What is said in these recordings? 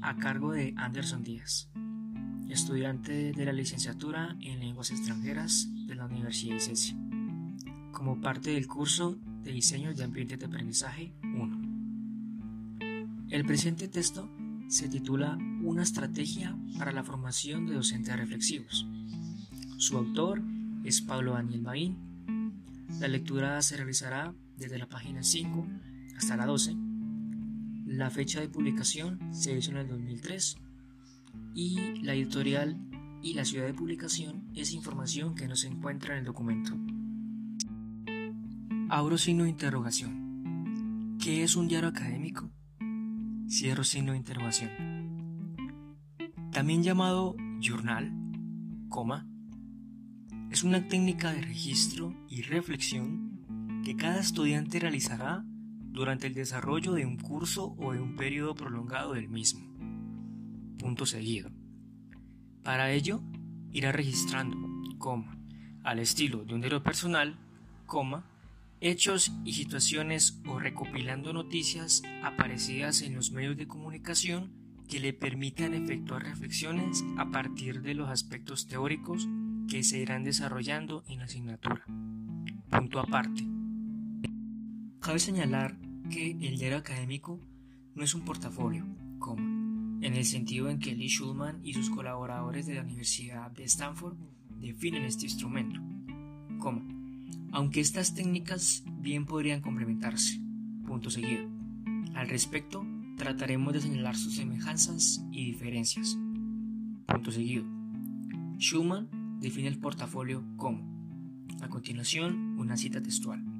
A cargo de Anderson Díaz, estudiante de la licenciatura en lenguas extranjeras de la Universidad ICESI, como parte del curso de Diseño de Ambientes de Aprendizaje 1. El presente texto se titula Una estrategia para la formación de docentes reflexivos. Su autor es Pablo Daniel Maín. La lectura se realizará desde la página 5 hasta la 12 la fecha de publicación se hizo en el 2003 y la editorial y la ciudad de publicación es información que no se encuentra en el documento. Abro signo de interrogación. ¿Qué es un diario académico? Cierro signo de interrogación. También llamado journal, coma, es una técnica de registro y reflexión que cada estudiante realizará durante el desarrollo de un curso o de un periodo prolongado del mismo. Punto seguido. Para ello, irá registrando, coma, al estilo de un diario personal, coma, hechos y situaciones o recopilando noticias aparecidas en los medios de comunicación que le permitan efectuar reflexiones a partir de los aspectos teóricos que se irán desarrollando en la asignatura. Punto aparte. Cabe señalar que el diario académico no es un portafolio, como en el sentido en que Lee Schulman y sus colaboradores de la Universidad de Stanford definen este instrumento, aunque estas técnicas bien podrían complementarse. Punto seguido. Al respecto, trataremos de señalar sus semejanzas y diferencias. Punto seguido. Schumann define el portafolio como, a continuación, una cita textual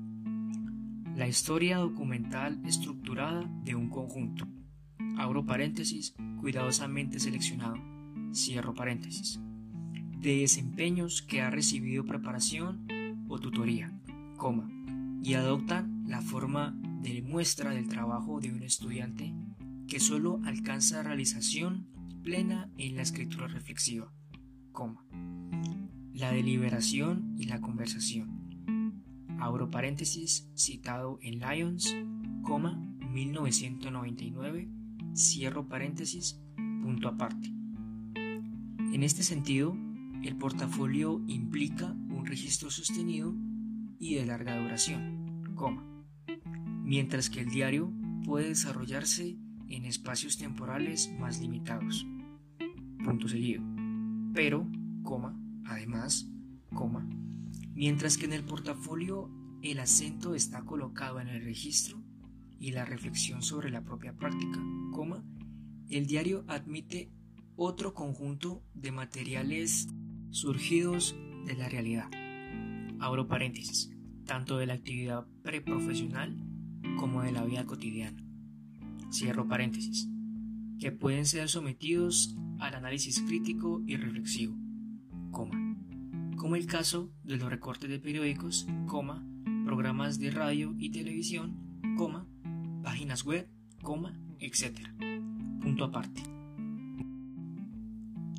la historia documental estructurada de un conjunto. Abro paréntesis, cuidadosamente seleccionado. Cierro paréntesis. De desempeños que ha recibido preparación o tutoría, coma, y adoptan la forma de muestra del trabajo de un estudiante que solo alcanza realización plena en la escritura reflexiva, coma, la deliberación y la conversación abro paréntesis, citado en Lyons, 1999, cierro paréntesis, punto aparte. En este sentido, el portafolio implica un registro sostenido y de larga duración, mientras que el diario puede desarrollarse en espacios temporales más limitados. Punto seguido. Pero, además, coma, mientras que en el portafolio el acento está colocado en el registro y la reflexión sobre la propia práctica, coma, el diario admite otro conjunto de materiales surgidos de la realidad. Abro paréntesis, tanto de la actividad preprofesional como de la vida cotidiana. Cierro paréntesis, que pueden ser sometidos al análisis crítico y reflexivo, coma como el caso de los recortes de periódicos, coma, programas de radio y televisión, coma, páginas web, coma, etc. Punto aparte.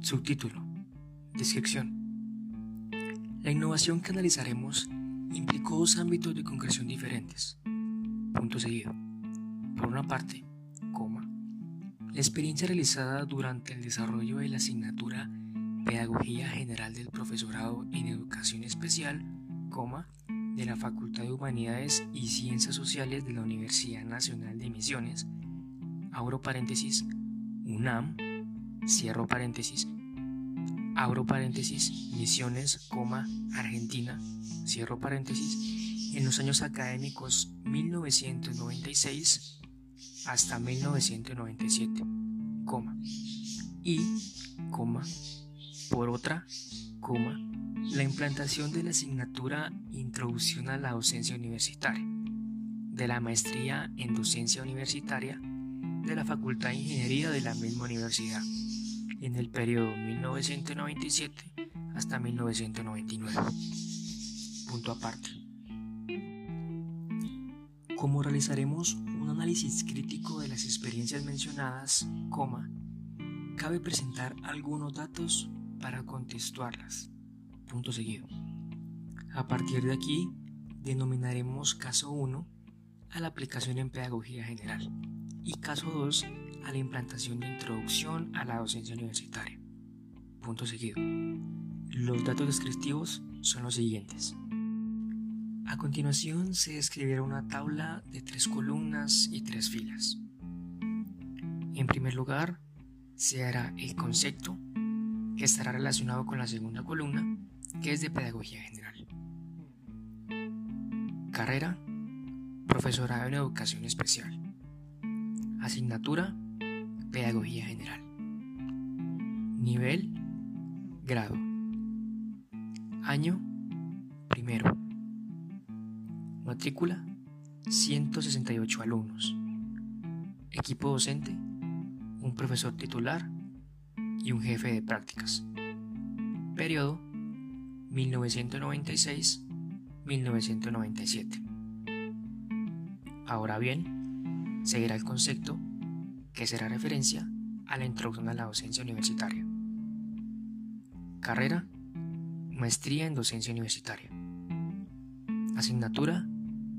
Subtítulo. Descripción. La innovación que analizaremos implicó dos ámbitos de concreción diferentes. Punto seguido. Por una parte, coma, la experiencia realizada durante el desarrollo de la asignatura Pedagogía General del Profesorado en Educación Especial, coma, de la Facultad de Humanidades y Ciencias Sociales de la Universidad Nacional de Misiones, abro paréntesis, UNAM, cierro paréntesis, abro paréntesis, Misiones, coma, Argentina, cierro paréntesis, en los años académicos 1996 hasta 1997, coma, y, coma, por otra, coma, la implantación de la asignatura Introducción a la Docencia Universitaria, de la maestría en Docencia Universitaria de la Facultad de Ingeniería de la misma universidad, en el periodo 1997 hasta 1999. Punto aparte. Como realizaremos un análisis crítico de las experiencias mencionadas, coma, cabe presentar algunos datos para contextuarlas. Punto seguido. A partir de aquí, denominaremos caso 1 a la aplicación en pedagogía general y caso 2 a la implantación de introducción a la docencia universitaria. Punto seguido. Los datos descriptivos son los siguientes. A continuación se describirá una tabla de tres columnas y tres filas. En primer lugar, se hará el concepto, estará relacionado con la segunda columna, que es de Pedagogía General. Carrera, Profesorado en Educación Especial. Asignatura, Pedagogía General. Nivel, Grado. Año, primero. Matrícula, 168 alumnos. Equipo docente, un profesor titular y un jefe de prácticas. Periodo 1996-1997. Ahora bien, seguirá el concepto que será referencia a la introducción a la docencia universitaria. Carrera, maestría en docencia universitaria. Asignatura,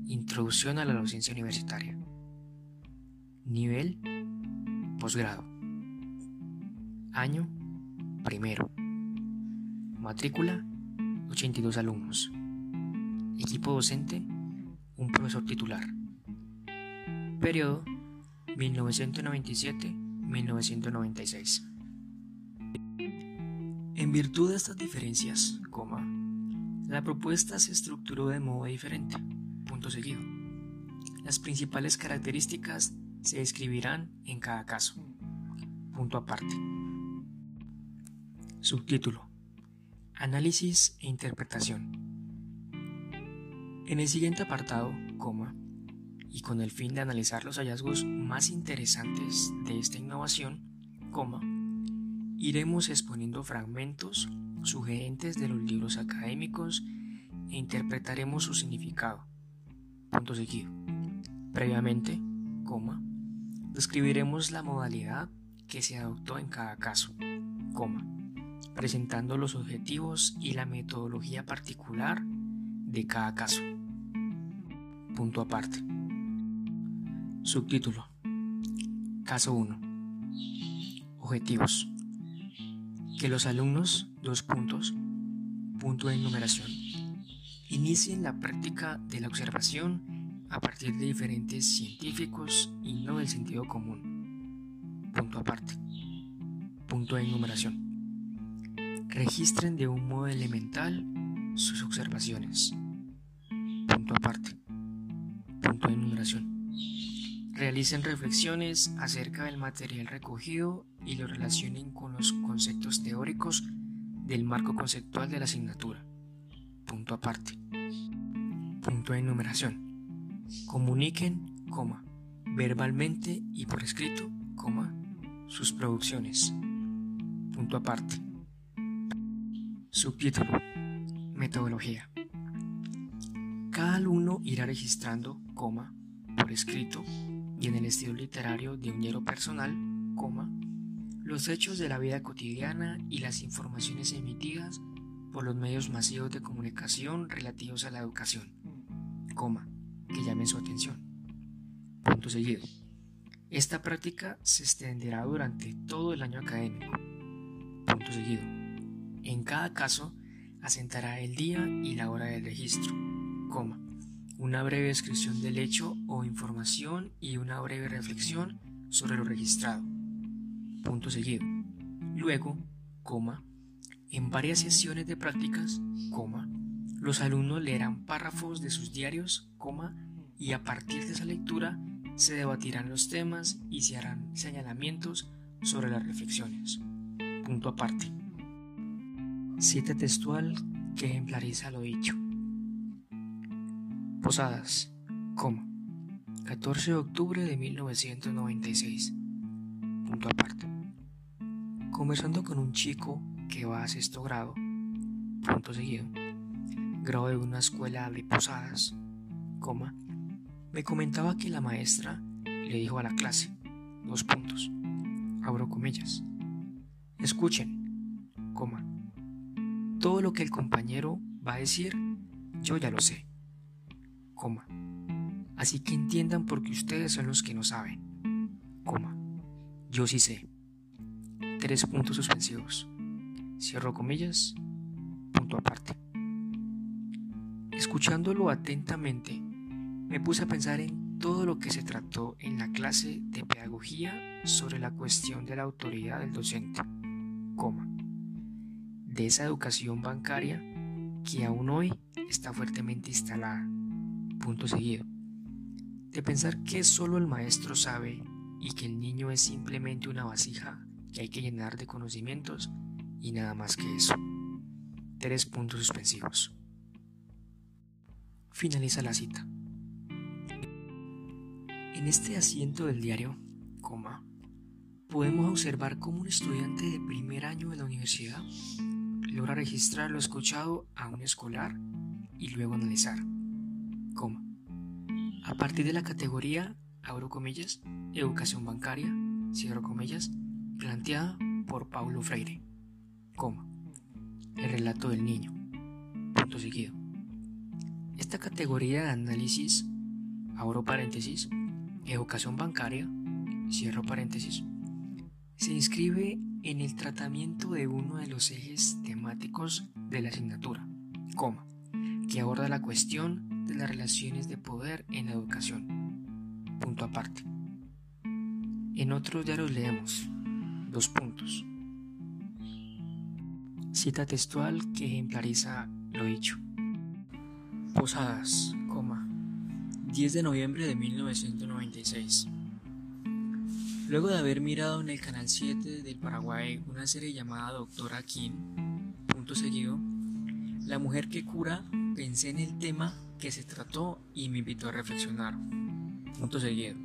Introducción a la docencia universitaria. Nivel, posgrado. Año, primero. Matrícula, 82 alumnos. Equipo docente, un profesor titular. Periodo, 1997-1996. En virtud de estas diferencias, la propuesta se estructuró de modo diferente punto seguido. Las principales características se describirán en cada caso. Punto aparte. Subtítulo. Análisis e interpretación. En el siguiente apartado, y con el fin de analizar los hallazgos más interesantes de esta innovación, iremos exponiendo fragmentos sugerentes de los libros académicos e interpretaremos su significado punto seguido. Previamente, describiremos la modalidad que se adoptó en cada caso, coma, presentando los objetivos y la metodología particular de cada caso. Punto aparte. Subtítulo. Caso 1. Objetivos. Que los alumnos, dos puntos, punto de numeración Inicien la práctica de la observación a partir de diferentes científicos y no del sentido común. Punto aparte. Punto de enumeración. Registren de un modo elemental sus observaciones. Punto aparte. Punto de enumeración. Realicen reflexiones acerca del material recogido y lo relacionen con los conceptos teóricos del marco conceptual de la asignatura punto aparte. Punto de enumeración. Comuniquen, verbalmente y por escrito, coma, sus producciones. Punto aparte. Subtítulo. Metodología. Cada alumno irá registrando, coma, por escrito y en el estilo literario de un diario personal, coma, los hechos de la vida cotidiana y las informaciones emitidas por los medios masivos de comunicación relativos a la educación, coma, que llamen su atención. Punto seguido. Esta práctica se extenderá durante todo el año académico. Punto seguido. En cada caso, asentará el día y la hora del registro, coma, una breve descripción del hecho o información y una breve reflexión sobre lo registrado. Punto seguido. Luego, coma, en varias sesiones de prácticas, coma, los alumnos leerán párrafos de sus diarios, coma, y a partir de esa lectura se debatirán los temas y se harán señalamientos sobre las reflexiones. Punto aparte. Cita textual que ejemplariza lo dicho. Posadas, coma, 14 de octubre de 1996. Punto aparte. Conversando con un chico que va a sexto grado, punto seguido, grado de una escuela de posadas, coma, me comentaba que la maestra le dijo a la clase, dos puntos, abro comillas, escuchen, coma, todo lo que el compañero va a decir, yo ya lo sé, coma, así que entiendan porque ustedes son los que no saben, coma, Yo sí sé. Tres puntos suspensivos. Cierro comillas. Punto aparte. Escuchándolo atentamente, me puse a pensar en todo lo que se trató en la clase de pedagogía sobre la cuestión de la autoridad del docente, de esa educación bancaria que aún hoy está fuertemente instalada, punto seguido, de pensar que solo el maestro sabe y que el niño es simplemente una vasija que hay que llenar de conocimientos y nada más que eso. Tres puntos suspensivos. Finaliza la cita. En este asiento del diario, coma, podemos observar cómo un estudiante de primer año de la universidad logra registrar lo escuchado a un escolar y luego analizar, coma, a partir de la categoría, abro comillas, educación bancaria, cierro comillas, planteada por Paulo Freire, coma, el relato del niño, punto seguido. Esta categoría de análisis, abro paréntesis, educación bancaria, cierro paréntesis, se inscribe en el tratamiento de uno de los ejes temáticos de la asignatura, coma, que aborda la cuestión de las relaciones de poder en la educación. Punto aparte. En otros diarios leemos dos puntos. Cita textual que ejemplariza lo dicho. Posadas, coma, 10 de noviembre de 1996. Luego de haber mirado en el canal 7 del Paraguay una serie llamada Doctora Kim, punto seguido, la mujer que cura, pensé en el tema que se trató y me invitó a reflexionar. Punto seguido.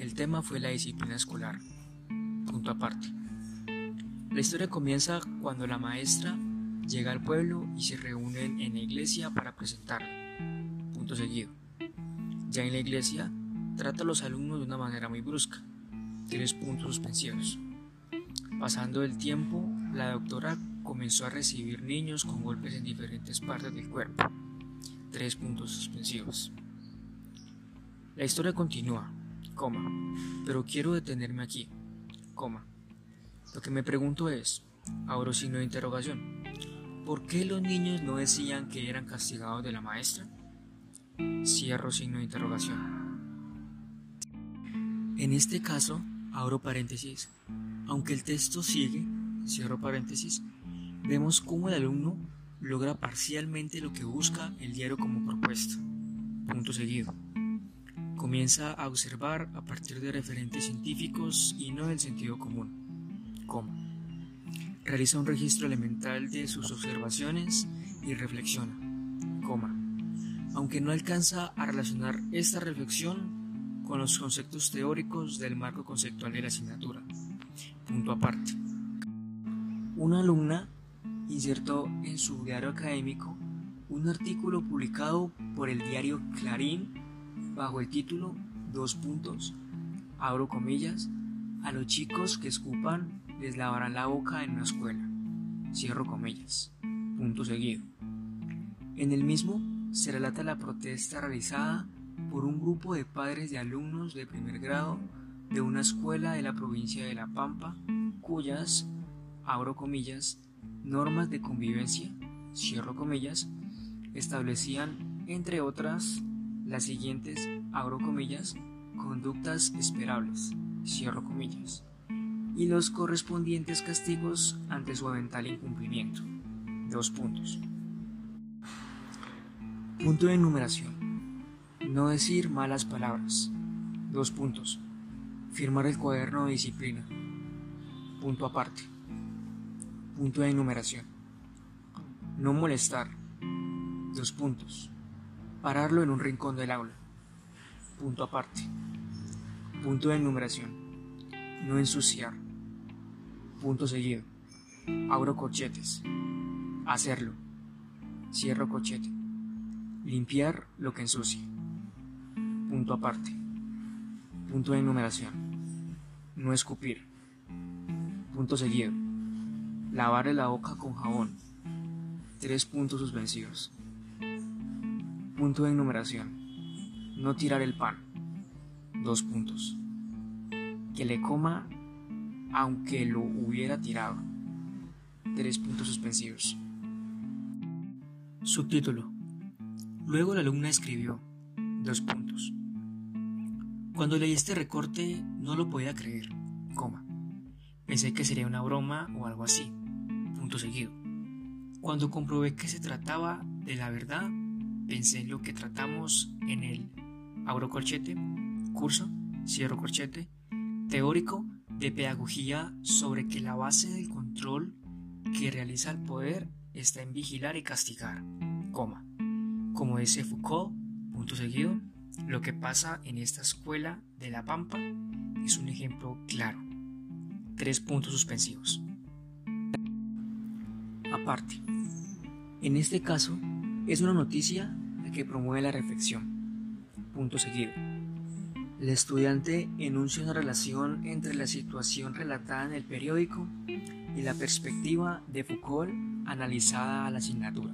El tema fue la disciplina escolar. Punto aparte. La historia comienza cuando la maestra llega al pueblo y se reúnen en la iglesia para presentarla. Punto seguido. Ya en la iglesia, trata a los alumnos de una manera muy brusca. Tres puntos suspensivos. Pasando el tiempo, la doctora comenzó a recibir niños con golpes en diferentes partes del cuerpo. Tres puntos suspensivos. La historia continúa, coma, pero quiero detenerme aquí, coma. Lo que me pregunto es, abro signo de interrogación, ¿Por qué los niños no decían que eran castigados de la maestra? Cierro signo de interrogación. En este caso, abro paréntesis, aunque el texto sigue, cierro paréntesis, vemos cómo el alumno logra parcialmente lo que busca el diario como propuesta. Punto seguido. Comienza a observar a partir de referentes científicos y no del sentido común. ¿Cómo? Realiza un registro elemental de sus observaciones y reflexiona, coma, aunque no alcanza a relacionar esta reflexión con los conceptos teóricos del marco conceptual de la asignatura. Punto aparte. Una alumna insertó en su diario académico un artículo publicado por el diario Clarín bajo el título Dos puntos, abro comillas, a los chicos que escupan les lavarán la boca en una escuela. Cierro comillas. Punto seguido. En el mismo se relata la protesta realizada por un grupo de padres de alumnos de primer grado de una escuela de la provincia de La Pampa, cuyas, abro normas de convivencia, cierro comillas, establecían, entre otras, las siguientes, abro conductas esperables, cierro comillas y los correspondientes castigos ante su eventual incumplimiento. Dos puntos. Punto de enumeración. No decir malas palabras. Dos puntos. Firmar el cuaderno de disciplina. Punto aparte. Punto de enumeración. No molestar. Dos puntos. Pararlo en un rincón del aula. Punto aparte. Punto de enumeración. No ensuciar. Punto seguido. Abro corchetes. Hacerlo. Cierro corchete. Limpiar lo que ensucie. Punto aparte. Punto de enumeración. No escupir. Punto seguido. Lavarle la boca con jabón. Tres puntos suspensivos. Punto de enumeración. No tirar el pan. Dos puntos. Que le coma aunque lo hubiera tirado. Tres puntos suspensivos. Subtítulo. Luego la alumna escribió, dos puntos. Cuando leí este recorte no lo podía creer, coma. Pensé que sería una broma o algo así, punto seguido. Cuando comprobé que se trataba de la verdad, pensé en lo que tratamos en el Aurocorchete, curso, cierro corchete, teórico de pedagogía sobre que la base del control que realiza el poder está en vigilar y castigar, coma. Como dice Foucault, punto seguido, lo que pasa en esta escuela de La Pampa es un ejemplo claro. Tres puntos suspensivos. Aparte, en este caso es una noticia que promueve la reflexión. Punto seguido. El estudiante enuncia una relación entre la situación relatada en el periódico y la perspectiva de Foucault analizada a la asignatura,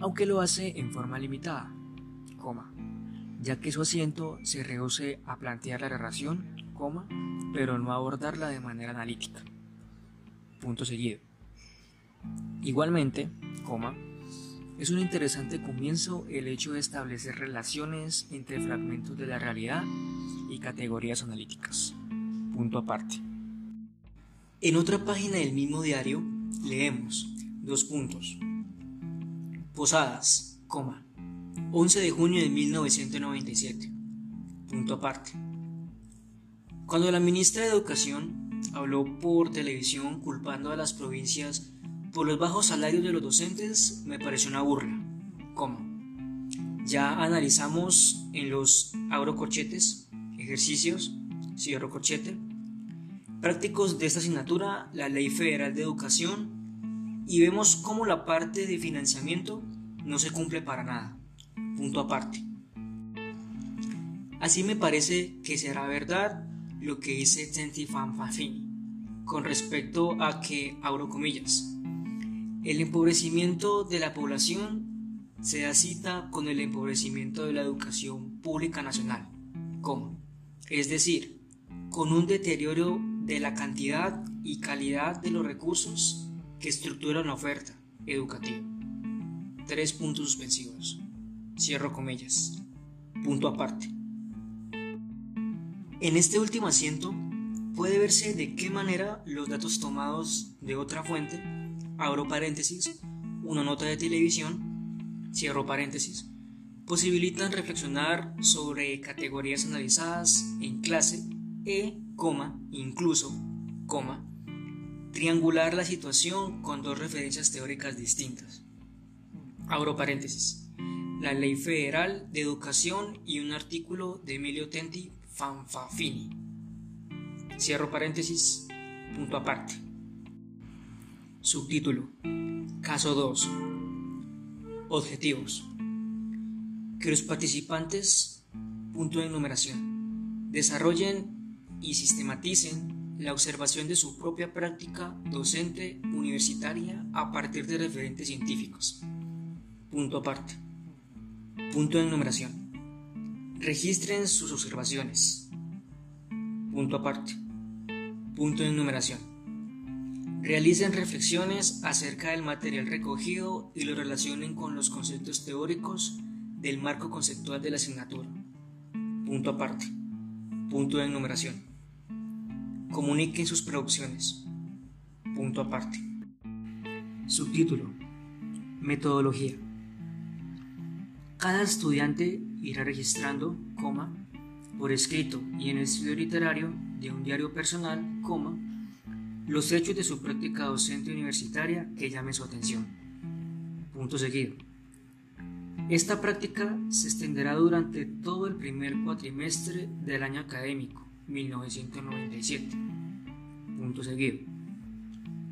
aunque lo hace en forma limitada, ya que su asiento se rehúse a plantear la relación, coma, pero no abordarla de manera analítica. Punto seguido. Igualmente, coma, es un interesante comienzo el hecho de establecer relaciones entre fragmentos de la realidad y categorías analíticas. Punto aparte. En otra página del mismo diario leemos dos puntos. Posadas, coma, 11 de junio de 1997. Punto aparte. Cuando la ministra de Educación habló por televisión culpando a las provincias por los bajos salarios de los docentes, me pareció una burla. ¿Cómo? Ya analizamos en los agrocorchetes, ejercicios, cierro corchete, prácticos de esta asignatura la Ley Federal de Educación y vemos cómo la parte de financiamiento no se cumple para nada punto aparte. Así me parece que será verdad lo que dice Tenti Fanfafini con respecto a que, abro comillas, el empobrecimiento de la población se da cita con el empobrecimiento de la educación pública nacional, como, es decir, con un deterioro de la cantidad y calidad de los recursos que estructuran la oferta educativa. Tres puntos suspensivos. Cierro comillas. Punto aparte. En este último asiento puede verse de qué manera los datos tomados de otra fuente, abro paréntesis, una nota de televisión, cierro paréntesis, posibilitan reflexionar sobre categorías analizadas en clase e, incluso, triangular la situación con dos referencias teóricas distintas. Abro paréntesis la Ley Federal de Educación y un artículo de Emilio Tenti Fanfafini. Cierro paréntesis, punto aparte. Subtítulo. Caso 2. Objetivos. Que los participantes, punto de enumeración, desarrollen y sistematicen la observación de su propia práctica docente universitaria a partir de referentes científicos. Punto aparte. Punto de enumeración. Registren sus observaciones. Punto aparte. Punto de enumeración. Realicen reflexiones acerca del material recogido y lo relacionen con los conceptos teóricos del marco conceptual de la asignatura. Punto aparte. Punto de enumeración. Comuniquen sus producciones. Punto aparte. Subtítulo. Metodología. Cada estudiante irá registrando, coma, por escrito y en el estudio literario de un diario personal, coma, los hechos de su práctica docente universitaria que llame su atención. Punto seguido. Esta práctica se extenderá durante todo el primer cuatrimestre del año académico 1997. Punto seguido.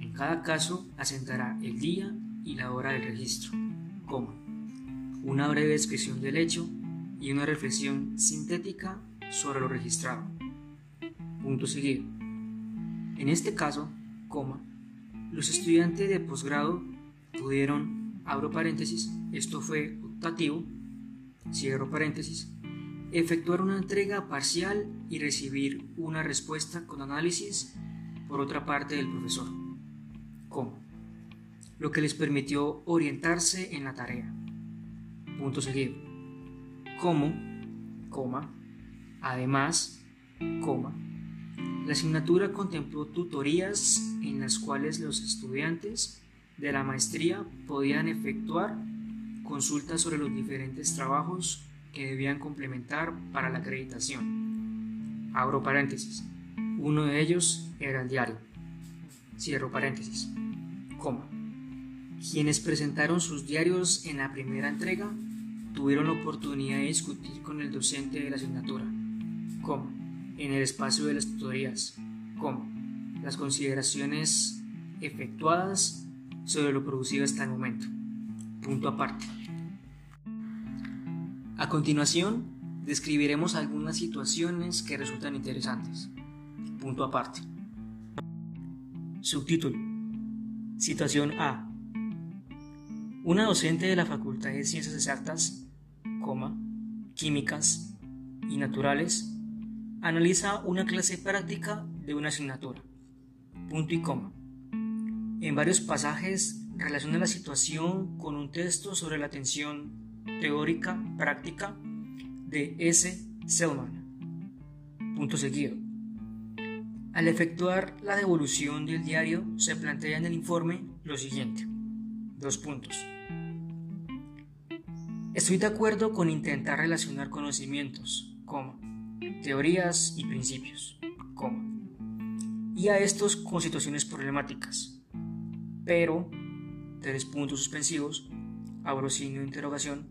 En cada caso asentará el día y la hora del registro, coma una breve descripción del hecho y una reflexión sintética sobre lo registrado. Punto seguido. En este caso, coma, los estudiantes de posgrado pudieron, abro paréntesis, esto fue optativo, cierro paréntesis, efectuar una entrega parcial y recibir una respuesta con análisis por otra parte del profesor. Lo que les permitió orientarse en la tarea. Punto seguido. ¿Cómo? Coma. Además, coma. La asignatura contempló tutorías en las cuales los estudiantes de la maestría podían efectuar consultas sobre los diferentes trabajos que debían complementar para la acreditación. Abro paréntesis. Uno de ellos era el diario. Cierro paréntesis. Coma. Quienes presentaron sus diarios en la primera entrega tuvieron la oportunidad de discutir con el docente de la asignatura. Coma. En el espacio de las tutorías. Coma. Las consideraciones efectuadas sobre lo producido hasta el momento. Punto aparte. A continuación, describiremos algunas situaciones que resultan interesantes. Punto aparte. Subtítulo. Situación A. Una docente de la Facultad de Ciencias Exactas, Químicas y Naturales analiza una clase práctica de una asignatura. En varios pasajes relaciona la situación con un texto sobre la atención teórica práctica de S. Selman. Al efectuar la devolución del diario se plantea en el informe lo siguiente. Dos puntos. Estoy de acuerdo con intentar relacionar conocimientos, como teorías y principios, como y a estos con situaciones problemáticas. Pero, tres puntos suspensivos, abro signo de interrogación,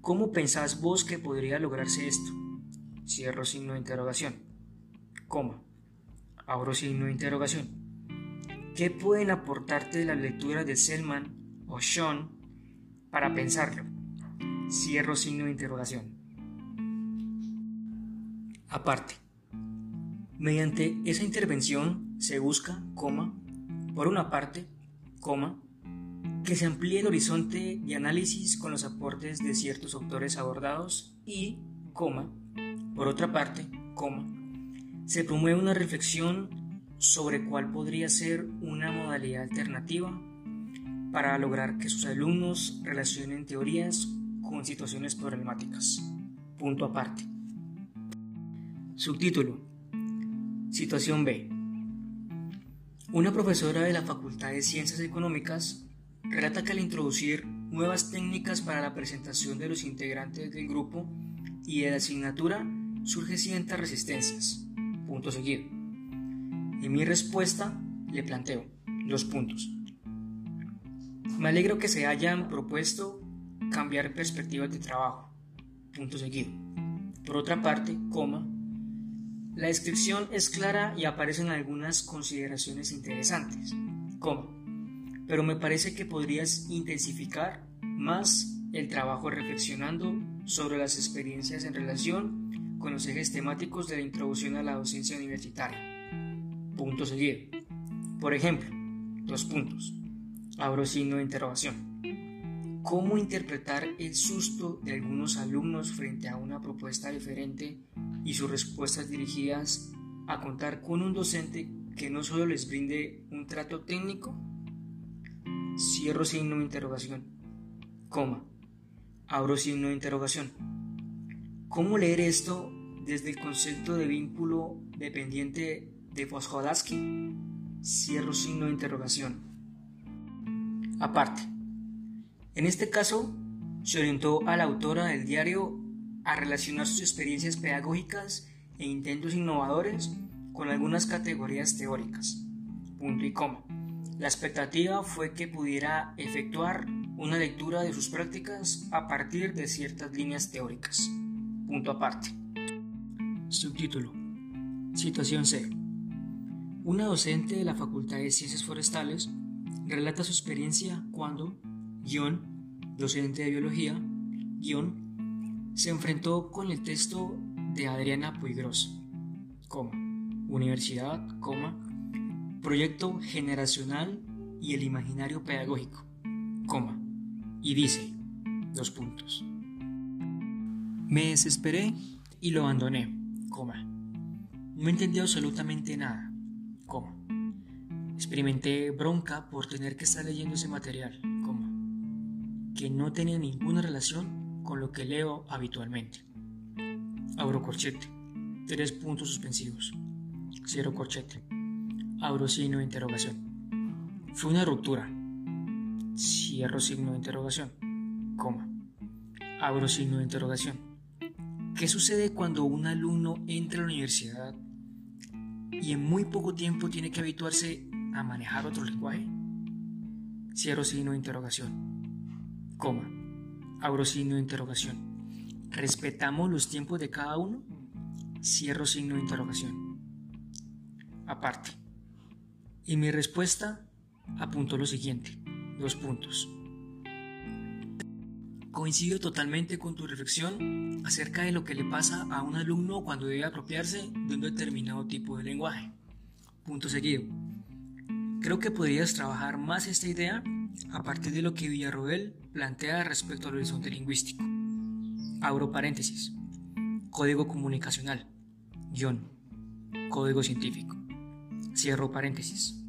¿cómo pensás vos que podría lograrse esto? Cierro signo de interrogación, coma, abro signo de interrogación. ¿Qué pueden aportarte de la lectura de Selman o Sean para pensarlo? Cierro signo de interrogación. Aparte, mediante esa intervención se busca, por una parte, que se amplíe el horizonte de análisis con los aportes de ciertos autores abordados y, por otra parte, coma, se promueve una reflexión sobre cuál podría ser una modalidad alternativa para lograr que sus alumnos relacionen teorías con situaciones problemáticas. Punto aparte. Subtítulo. Situación B. Una profesora de la Facultad de Ciencias Económicas relata que al introducir nuevas técnicas para la presentación de los integrantes del grupo y de la asignatura surge ciertas resistencias. Punto seguido. En mi respuesta le planteo dos puntos. Me alegro que se hayan propuesto cambiar perspectivas de trabajo. Punto seguido. Por otra parte, la descripción es clara y aparecen algunas consideraciones interesantes. Coma pero me parece que podrías intensificar más el trabajo reflexionando sobre las experiencias en relación con los ejes temáticos de la introducción a la docencia universitaria. Punto seguido. Por ejemplo, dos puntos. Abro signo de interrogación. ¿Cómo interpretar el susto de algunos alumnos frente a una propuesta diferente y sus respuestas dirigidas a contar con un docente que no solo les brinde un trato técnico, Cierro signo de interrogación. Coma. Abro signo de interrogación. ¿Cómo leer esto desde el concepto de vínculo dependiente de Fosjodowski? Cierro signo de interrogación. Aparte, en este caso, se orientó a la autora del diario a relacionar sus experiencias pedagógicas e intentos innovadores con algunas categorías teóricas. Punto y coma. La expectativa fue que pudiera efectuar una lectura de sus prácticas a partir de ciertas líneas teóricas. Punto aparte. Subtítulo. Situación C. Una docente de la Facultad de Ciencias Forestales relata su experiencia cuando, guion, docente de biología, guion, se enfrentó con el texto de Adriana Puigros, coma, universidad, coma, proyecto generacional y el imaginario pedagógico, coma, y dice, dos puntos. Me desesperé y lo abandoné, coma. No entendí absolutamente nada, coma. Experimenté bronca por tener que estar leyendo ese material, que no tenía ninguna relación con lo que leo habitualmente. Abro corchete, tres puntos suspensivos, cierro corchete, abro signo de interrogación. Fue una ruptura, cierro signo de interrogación, coma, abro signo de interrogación. ¿Qué sucede cuando un alumno entra a la universidad y en muy poco tiempo tiene que habituarse a manejar otro lenguaje? Cierro signo de interrogación, coma, abro signo de interrogación. ¿Respetamos los tiempos de cada uno? Cierro signo de interrogación. Aparte. Y mi respuesta apuntó lo siguiente. Dos puntos. Coincido totalmente con tu reflexión acerca de lo que le pasa a un alumno cuando debe apropiarse de un determinado tipo de lenguaje. Punto seguido. Creo que podrías trabajar más esta idea a partir de lo que Villarroel plantea respecto al horizonte lingüístico. Abro paréntesis. Código comunicacional. Guión. Código científico. Cierro paréntesis.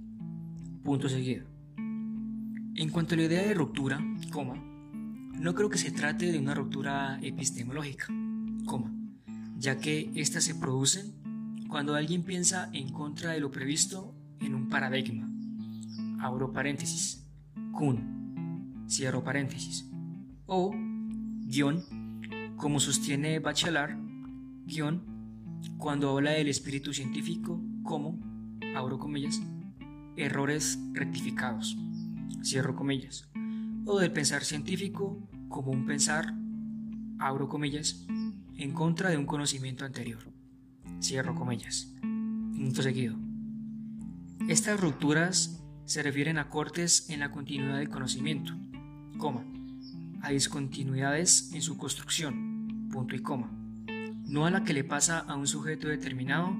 Punto seguido. En cuanto a la idea de ruptura, no creo que se trate de una ruptura epistemológica, ya que éstas se producen cuando alguien piensa en contra de lo previsto en un paradigma. Abro paréntesis. Kun. Cierro paréntesis. O, guion, como sostiene Bachelard, guion, cuando habla del espíritu científico como, abro comillas, errores rectificados cierro comillas, o del pensar científico como un pensar, abro comillas, en contra de un conocimiento anterior, cierro comillas. Punto seguido. Estas rupturas se refieren a cortes en la continuidad del conocimiento, coma, a discontinuidades en su construcción, punto y coma, no a la que le pasa a un sujeto determinado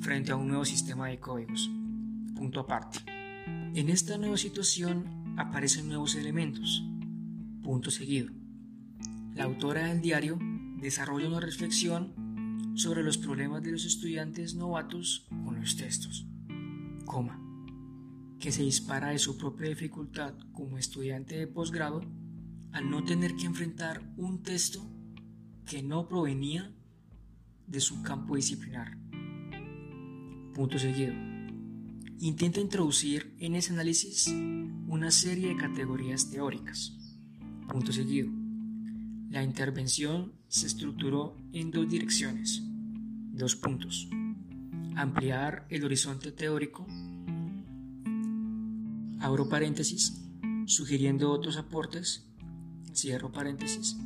frente a un nuevo sistema de códigos, punto aparte. En esta nueva situación aparecen nuevos elementos. Punto seguido. La autora del diario desarrolla una reflexión sobre los problemas de los estudiantes novatos con los textos, coma, que se dispara de su propia dificultad como estudiante de posgrado al no tener que enfrentar un texto que no provenía de su campo disciplinar. Punto seguido intenta introducir en ese análisis una serie de categorías teóricas. Punto seguido. La intervención se estructuró en dos direcciones. Dos puntos. Ampliar el horizonte teórico. Abro paréntesis, sugiriendo otros aportes. Cierro paréntesis.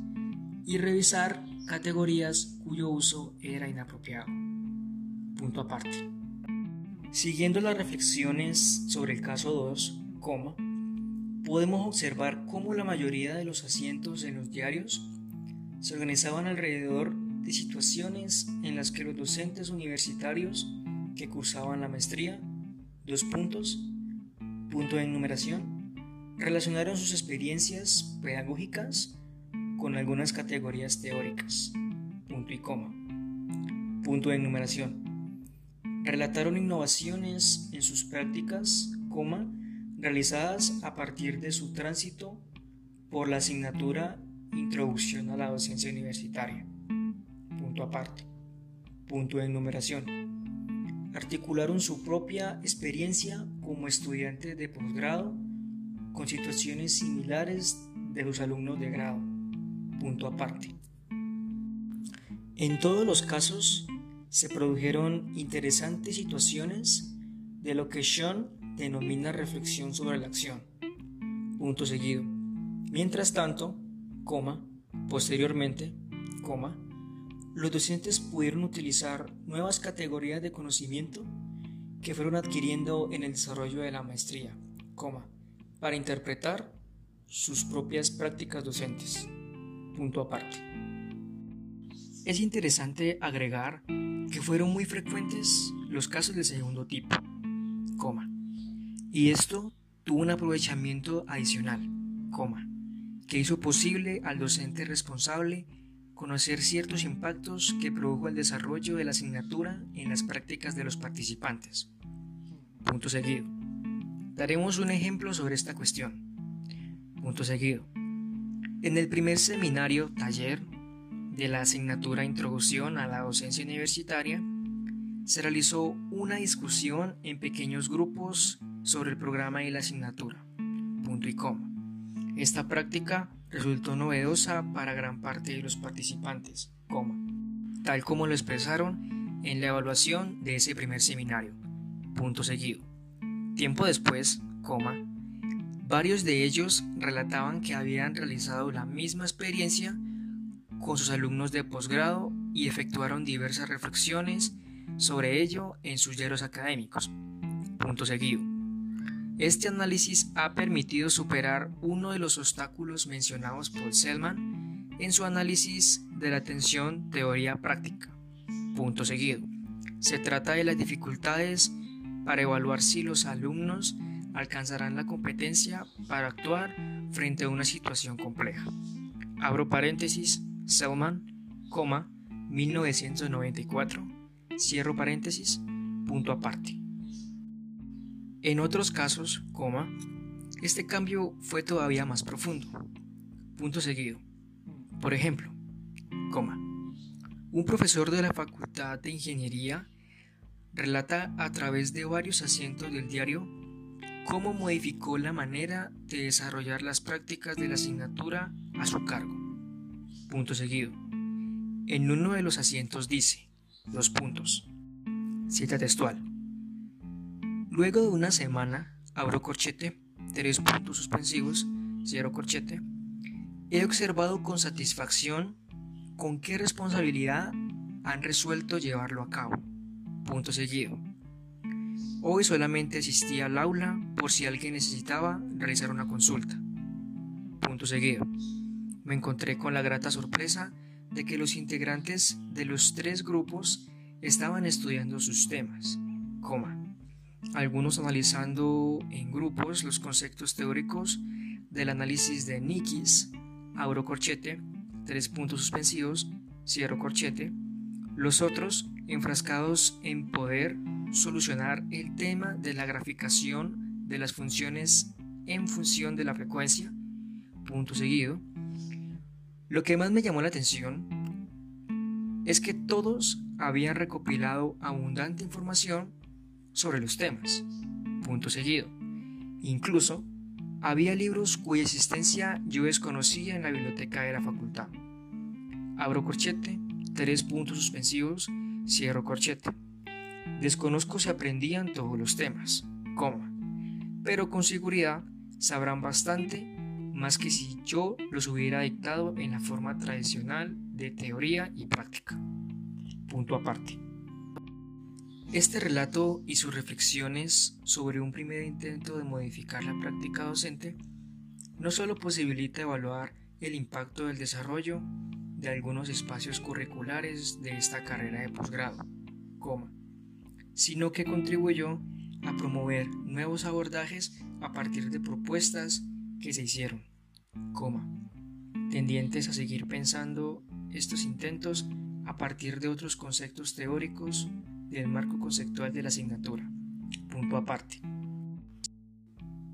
Y revisar categorías cuyo uso era inapropiado. Punto aparte. Siguiendo las reflexiones sobre el caso 2, podemos observar cómo la mayoría de los asientos en los diarios se organizaban alrededor de situaciones en las que los docentes universitarios que cursaban la maestría, dos puntos, punto de enumeración, relacionaron sus experiencias pedagógicas con algunas categorías teóricas, punto y coma, punto de enumeración relataron innovaciones en sus prácticas, coma, realizadas a partir de su tránsito por la asignatura Introducción a la docencia universitaria. Punto aparte. Punto de enumeración. Articularon su propia experiencia como estudiantes de posgrado con situaciones similares de los alumnos de grado. Punto aparte. En todos los casos, se produjeron interesantes situaciones de lo que Sean denomina reflexión sobre la acción. Punto seguido. Mientras tanto, coma, posteriormente, coma, los docentes pudieron utilizar nuevas categorías de conocimiento que fueron adquiriendo en el desarrollo de la maestría, para interpretar sus propias prácticas docentes. Punto aparte. Es interesante agregar que fueron muy frecuentes los casos de segundo tipo, y esto tuvo un aprovechamiento adicional, que hizo posible al docente responsable conocer ciertos impactos que produjo el desarrollo de la asignatura en las prácticas de los participantes. Punto seguido. Daremos un ejemplo sobre esta cuestión. Punto seguido. En el primer seminario taller de la asignatura Introducción a la Docencia Universitaria, se realizó una discusión en pequeños grupos sobre el programa y la asignatura. Punto y coma. Esta práctica resultó novedosa para gran parte de los participantes, coma, tal como lo expresaron en la evaluación de ese primer seminario. Punto seguido. Tiempo después, varios de ellos relataban que habían realizado la misma experiencia con sus alumnos de posgrado y efectuaron diversas reflexiones sobre ello en sus yeros académicos. Punto seguido. Este análisis ha permitido superar uno de los obstáculos mencionados por Selman en su análisis de la tensión teoría-práctica. Punto seguido. Se trata de las dificultades para evaluar si los alumnos alcanzarán la competencia para actuar frente a una situación compleja. Abro paréntesis, Selman, coma, 1994, cierro paréntesis, punto aparte. En otros casos, este cambio fue todavía más profundo. Punto seguido. Por ejemplo, un profesor de la Facultad de Ingeniería relata a través de varios asientos del diario cómo modificó la manera de desarrollar las prácticas de la asignatura a su cargo. Punto seguido. En uno de los asientos dice, dos puntos. Cita textual. Luego de una semana, abro corchete, tres puntos suspensivos, cierro corchete, he observado con satisfacción con qué responsabilidad han resuelto llevarlo a cabo. Punto seguido. Hoy solamente asistí al aula por si alguien necesitaba realizar una consulta. Punto seguido. Me encontré con la grata sorpresa de que los integrantes de los tres grupos estaban estudiando sus temas, coma, algunos analizando en grupos los conceptos teóricos del análisis de Nikis, abro corchete, tres puntos suspensivos, cierro corchete, los otros enfrascados en poder solucionar el tema de la graficación de las funciones en función de la frecuencia, punto seguido. Lo que más me llamó la atención es que todos habían recopilado abundante información sobre los temas. Punto seguido. Incluso había libros cuya existencia yo desconocía en la biblioteca de la facultad. Abro corchete, tres puntos suspensivos, cierro corchete. Desconozco si aprendían todos los temas, coma, pero con seguridad sabrán bastante más que si yo los hubiera dictado en la forma tradicional de teoría y práctica. Punto aparte. Este relato y sus reflexiones sobre un primer intento de modificar la práctica docente no solo posibilita evaluar el impacto del desarrollo de algunos espacios curriculares de esta carrera de posgrado, sino que contribuyó a promover nuevos abordajes a partir de propuestas que se hicieron, tendientes a seguir pensando estos intentos a partir de otros conceptos teóricos del marco conceptual de la asignatura. Punto aparte.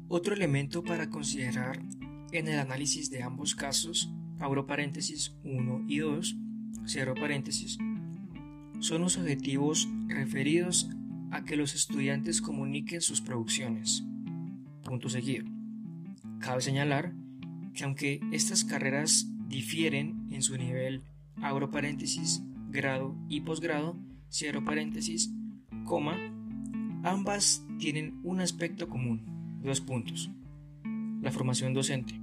Otro elemento para considerar en el análisis de ambos casos, abro paréntesis 1 y 2, cierro paréntesis, son los objetivos referidos a que los estudiantes comuniquen sus producciones. Punto seguido. Cabe señalar que aunque estas carreras difieren en su nivel, abro paréntesis, grado y posgrado, cierro paréntesis, coma, ambas tienen un aspecto común, dos puntos. La formación docente.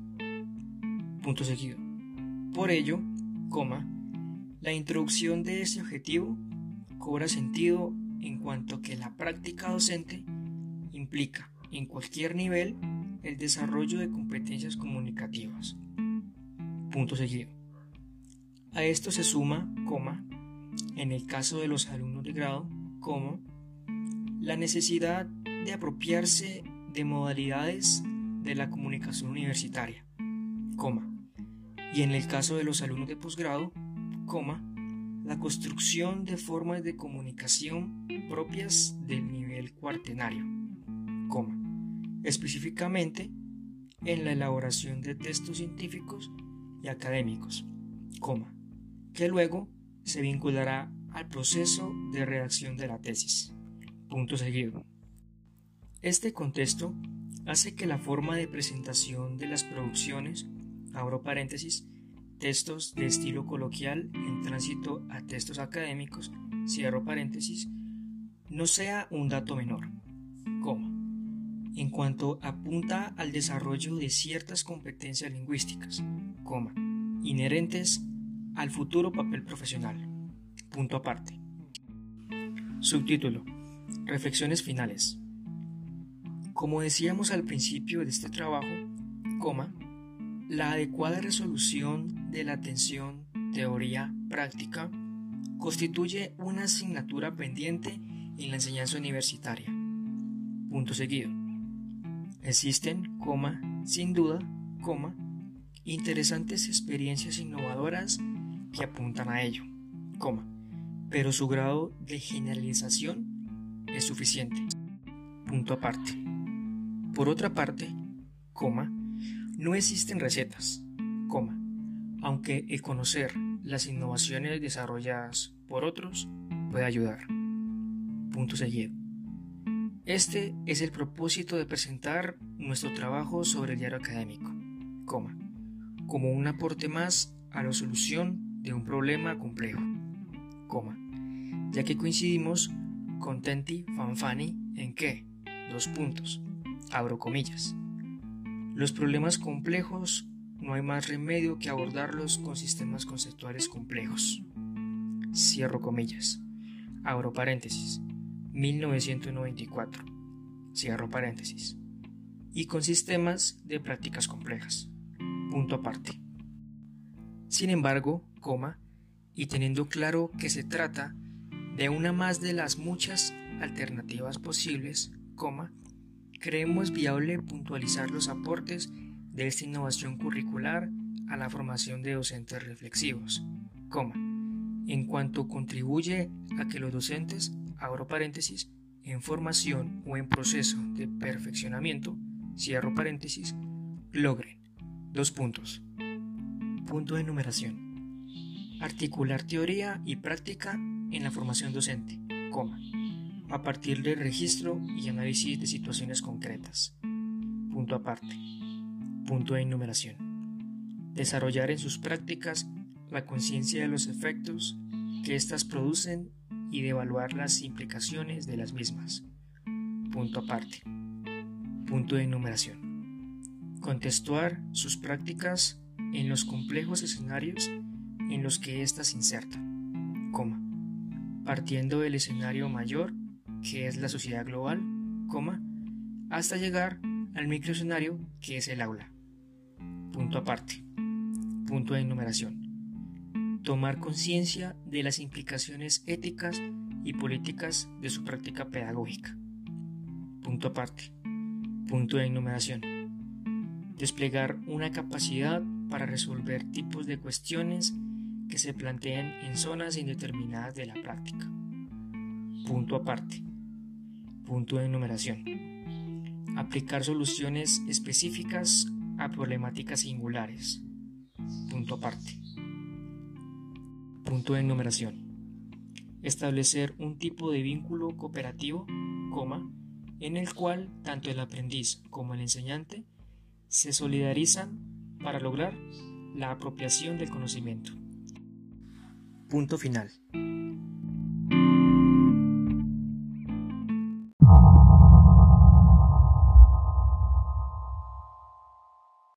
Punto seguido. Por ello, coma, la introducción de ese objetivo cobra sentido en cuanto que la práctica docente implica en cualquier nivel el desarrollo de competencias comunicativas. Punto seguido. A esto se suma, coma, en el caso de los alumnos de grado, como la necesidad de apropiarse de modalidades de la comunicación universitaria, coma, y en el caso de los alumnos de posgrado, coma, la construcción de formas de comunicación propias del nivel cuartenario, coma, específicamente en la elaboración de textos científicos y académicos, coma, que luego se vinculará al proceso de redacción de la tesis. Punto seguido. Este contexto hace que la forma de presentación de las producciones, abro paréntesis, textos de estilo coloquial en tránsito a textos académicos, cierro paréntesis, no sea un dato menor, coma, en cuanto apunta al desarrollo de ciertas competencias lingüísticas, coma, inherentes al futuro papel profesional. Punto aparte. Subtítulo. Reflexiones finales. Como decíamos al principio de este trabajo, la adecuada resolución de la tensión teoría-práctica constituye una asignatura pendiente en la enseñanza universitaria. Punto seguido. Existen, sin duda, interesantes experiencias innovadoras que apuntan a ello, pero su grado de generalización es suficiente. Punto aparte. Por otra parte, no existen recetas, aunque el conocer las innovaciones desarrolladas por otros puede ayudar. Punto seguido. Este es el propósito de presentar nuestro trabajo sobre el diario académico, como un aporte más a la solución de un problema complejo, coma, ya que coincidimos con Tenti Fanfani en que, dos puntos, abro comillas. Los problemas complejos no hay más remedio que abordarlos con sistemas conceptuales complejos. Cierro comillas. Abro paréntesis. 1994. Cierro paréntesis. Y con sistemas de prácticas complejas. Punto aparte. Sin embargo, y teniendo claro que se trata de una más de las muchas alternativas posibles, creemos viable puntualizar los aportes de esta innovación curricular a la formación de docentes reflexivos, en cuanto contribuye a que los docentes, abro paréntesis, en formación o en proceso de perfeccionamiento, cierro paréntesis, logren, dos puntos. Punto de numeración. Articular teoría y práctica en la formación docente, a partir del registro y análisis de situaciones concretas. Punto aparte. Punto de enumeración. Desarrollar en sus prácticas la conciencia de los efectos que éstas producen y de evaluar las implicaciones de las mismas. Punto aparte. Punto de enumeración. Contextuar sus prácticas en los complejos escenarios en los que éstas insertan, coma, partiendo del escenario mayor que es la sociedad global, hasta llegar al microescenario que es el aula. Punto aparte. Punto de enumeración. Tomar conciencia de las implicaciones éticas y políticas de su práctica pedagógica. Punto aparte. Punto de enumeración. Desplegar una capacidad para resolver tipos de cuestiones que se planteen en zonas indeterminadas de la práctica. Punto aparte. Punto de enumeración. Aplicar soluciones específicas a problemáticas singulares. Punto aparte. Punto de enumeración. Establecer un tipo de vínculo cooperativo, coma, en el cual tanto el aprendiz como el enseñante se solidarizan para lograr la apropiación del conocimiento. Punto final.